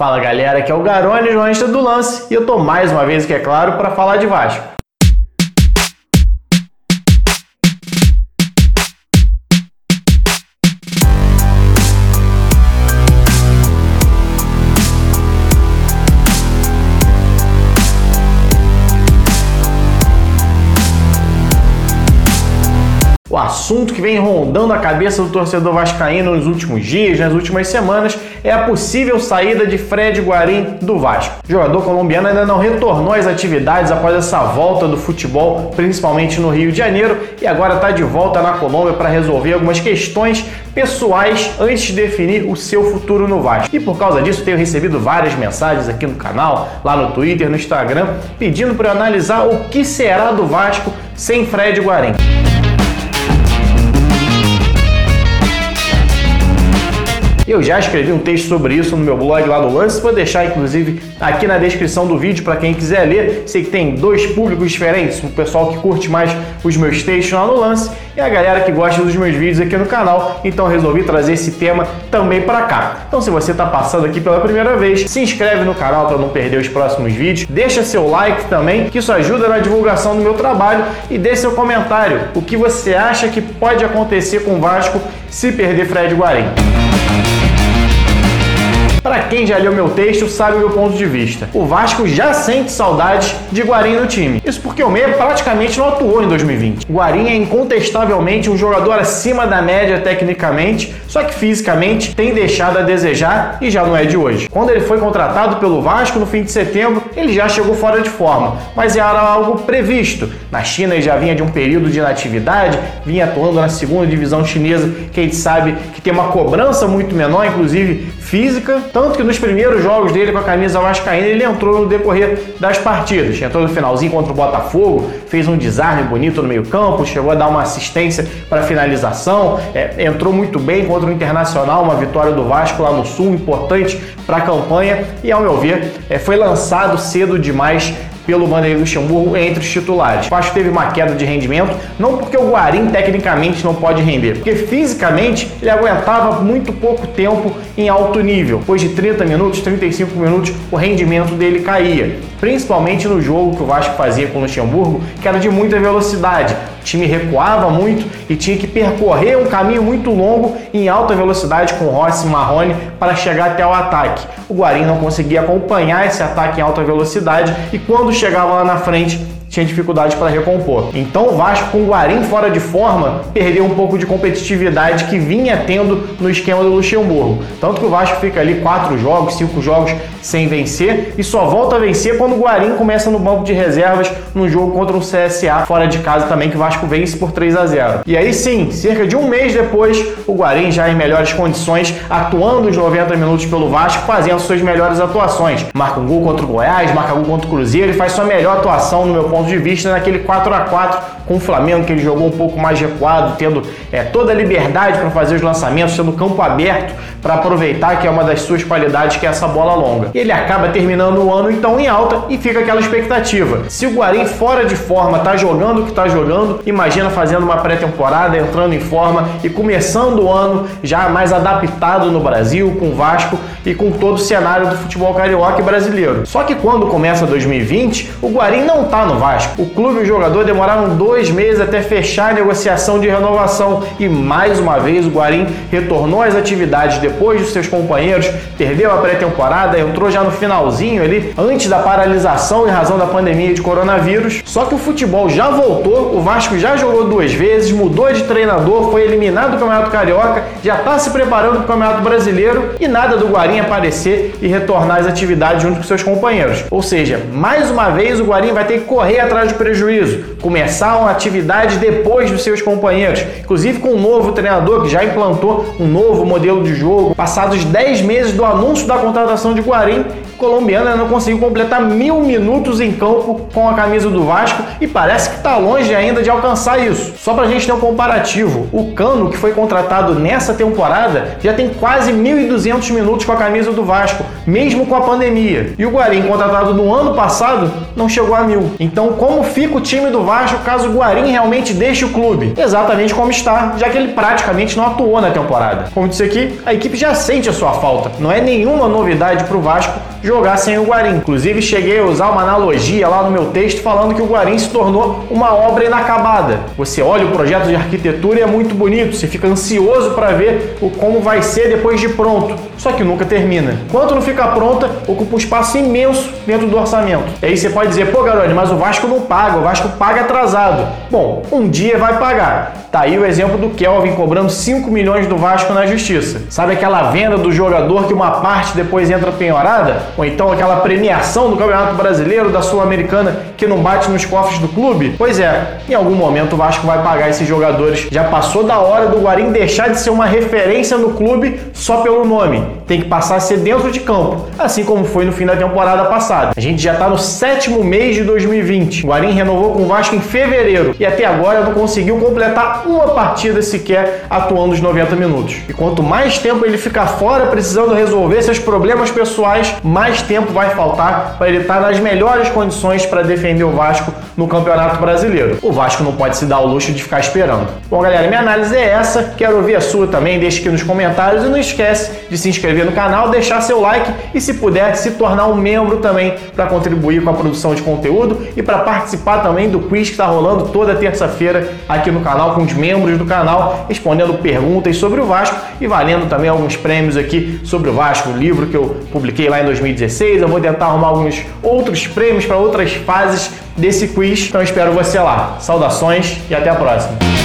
Fala galera, aqui é o Garone, jornalista do Lance, e eu tô mais uma vez aqui, é claro, para falar de Vasco. Assunto que vem rondando a cabeça do torcedor vascaíno nos últimos dias, nas últimas semanas, é a possível saída de Fred Guarim do Vasco. O jogador colombiano ainda não retornou às atividades após essa volta do futebol, principalmente no Rio de Janeiro, e agora está de volta na Colômbia para resolver algumas questões pessoais antes de definir o seu futuro no Vasco. E por causa disso, tenho recebido várias mensagens aqui no canal, lá no Twitter, no Instagram, pedindo para analisar o que será do Vasco sem Fred Guarim. Eu já escrevi um texto sobre isso no meu blog lá no Lance, vou deixar inclusive aqui na descrição do vídeo para quem quiser ler. Sei que tem dois públicos diferentes, o pessoal que curte mais os meus textos lá no Lance e a galera que gosta dos meus vídeos aqui no canal. Então resolvi trazer esse tema também para cá. Então se você está passando aqui pela primeira vez, se inscreve no canal para não perder os próximos vídeos, deixa seu like também, que isso ajuda na divulgação do meu trabalho e deixe seu comentário. O que você acha que pode acontecer com o Vasco se perder Fred Guarim? Para quem já leu meu texto, sabe o meu ponto de vista. O Vasco já sente saudades de Guarim no time. Isso porque o meia praticamente não atuou em 2020. Guarim é incontestavelmente um jogador acima da média tecnicamente, só que fisicamente tem deixado a desejar e já não é de hoje. Quando ele foi contratado pelo Vasco no fim de setembro, ele já chegou fora de forma, mas era algo previsto. Na China ele já vinha de um período de inatividade, vinha atuando na segunda divisão chinesa, que a gente sabe que tem uma cobrança muito menor, inclusive física, tanto que nos primeiros jogos dele com a camisa vascaína ele entrou no decorrer das partidas. Entrou no finalzinho contra o Botafogo, fez um desarme bonito no meio campo, chegou a dar uma assistência para finalização, é, entrou muito bem contra o Internacional, uma vitória do Vasco lá no Sul, importante para a campanha e, ao meu ver, é, foi lançado cedo demais pelo Vanderlei Luxemburgo entre os titulares. O Vasco teve uma queda de rendimento, não porque o Guarim tecnicamente não pode render, porque fisicamente ele aguentava muito pouco tempo em alto nível. Depois de 30 minutos, 35 minutos, o rendimento dele caía, principalmente no jogo que o Vasco fazia com o Luxemburgo, que era de muita velocidade. O time recuava muito e tinha que percorrer um caminho muito longo em alta velocidade com Rossi e Marrone para chegar até o ataque. O Guarim não conseguia acompanhar esse ataque em alta velocidade e quando chegava lá na frente tinha dificuldade para recompor. Então o Vasco, com o Guarim fora de forma, perdeu um pouco de competitividade que vinha tendo no esquema do Luxemburgo. Tanto que o Vasco fica ali quatro jogos, cinco jogos sem vencer e só volta a vencer quando o Guarim começa no banco de reservas no jogo contra o CSA fora de casa também, que o Vasco vence por 3 a 0. E aí sim, cerca de um mês depois, o Guarim já em melhores condições, atuando os 90 minutos pelo Vasco, fazendo suas melhores atuações. Marca um gol contra o Goiás, marca um gol contra o Cruzeiro e faz sua melhor atuação no meu ponto ponto de vista naquele 4 a 4 com o Flamengo, que ele jogou um pouco mais recuado, tendo é, toda a liberdade para fazer os lançamentos, tendo campo aberto para aproveitar, que é uma das suas qualidades, que é essa bola longa. Ele acaba terminando o ano então em alta e fica aquela expectativa. Se o Guarim fora de forma tá jogando o que tá jogando, imagina fazendo uma pré-temporada, entrando em forma e começando o ano já mais adaptado no Brasil, com o Vasco e com todo o cenário do futebol carioca e brasileiro. Só que quando começa 2020, o Guarim não tá no Vasco. O clube e o jogador demoraram dois meses até fechar a negociação de renovação e mais uma vez o Guarim retornou às atividades depois dos seus companheiros, perdeu a pré-temporada, entrou já no finalzinho ali, antes da paralisação em razão da pandemia de coronavírus. Só que o futebol já voltou, o Vasco já jogou duas vezes, mudou de treinador, foi eliminado do Campeonato Carioca, já está se preparando para o Campeonato Brasileiro e nada do Guarim aparecer e retornar às atividades junto com seus companheiros. Ou seja, mais uma vez o Guarim vai ter que correr atrás do prejuízo, começar uma atividade depois dos seus companheiros, inclusive com um novo treinador que já implantou um novo modelo de jogo. Passados 10 meses do anúncio da contratação de Guarim, ainda não conseguiu completar mil minutos em campo com a camisa do Vasco e parece que está longe ainda de alcançar isso. Só para a gente ter um comparativo, o Cano, que foi contratado nessa temporada, já tem quase 1.200 minutos com a camisa do Vasco, mesmo com a pandemia. E o Guarim, contratado no ano passado, não chegou a mil. Então, como fica o time do Vasco caso o Guarim realmente deixe o clube? Exatamente como está, já que ele praticamente não atuou na temporada. Como disse aqui, a equipe já sente a sua falta. Não é nenhuma novidade para o Vasco jogar sem o Guarim. Inclusive, cheguei a usar uma analogia lá no meu texto falando que o Guarim se tornou uma obra inacabada. Você olha o projeto de arquitetura e é muito bonito, você fica ansioso para ver o como vai ser depois de pronto, só que nunca termina. Quando não fica pronta, ocupa um espaço imenso dentro do orçamento. E aí você pode dizer, pô, Garone, mas o Vasco não paga, o Vasco paga atrasado. Bom, um dia vai pagar. Tá aí o exemplo do Kelvin cobrando 5 milhões do Vasco na justiça. Sabe aquela venda do jogador que uma parte depois entra penhorada? Ou então aquela premiação do Campeonato Brasileiro, da Sul-Americana, que não bate nos cofres do clube? Pois é, em algum momento o Vasco vai pagar esses jogadores. Já passou da hora do Guarim deixar de ser uma referência no clube só pelo nome. Tem que passar a ser dentro de campo, assim como foi no fim da temporada passada. A gente já está no sétimo mês de 2020. O Guarim renovou com o Vasco em fevereiro e até agora não conseguiu completar uma partida sequer atuando os 90 minutos. E quanto mais tempo ele ficar fora precisando resolver seus problemas pessoais, mais tempo vai faltar para ele estar nas melhores condições para defender o Vasco no Campeonato Brasileiro. O Vasco não pode se dar o luxo de ficar esperando. Bom, galera, minha análise é essa. Quero ouvir a sua também. Deixe aqui nos comentários e não esquece de se inscrever no canal, deixar seu like e, se puder, se tornar um membro também para contribuir com a produção de conteúdo e para participar também do quiz que está rolando toda terça-feira aqui no canal com os membros do canal, respondendo perguntas sobre o Vasco e valendo também alguns prêmios aqui sobre o Vasco, o livro que eu publiquei lá em 2016. Eu vou tentar arrumar alguns outros prêmios para outras fases desse quiz. Então espero você lá. Saudações e até a próxima.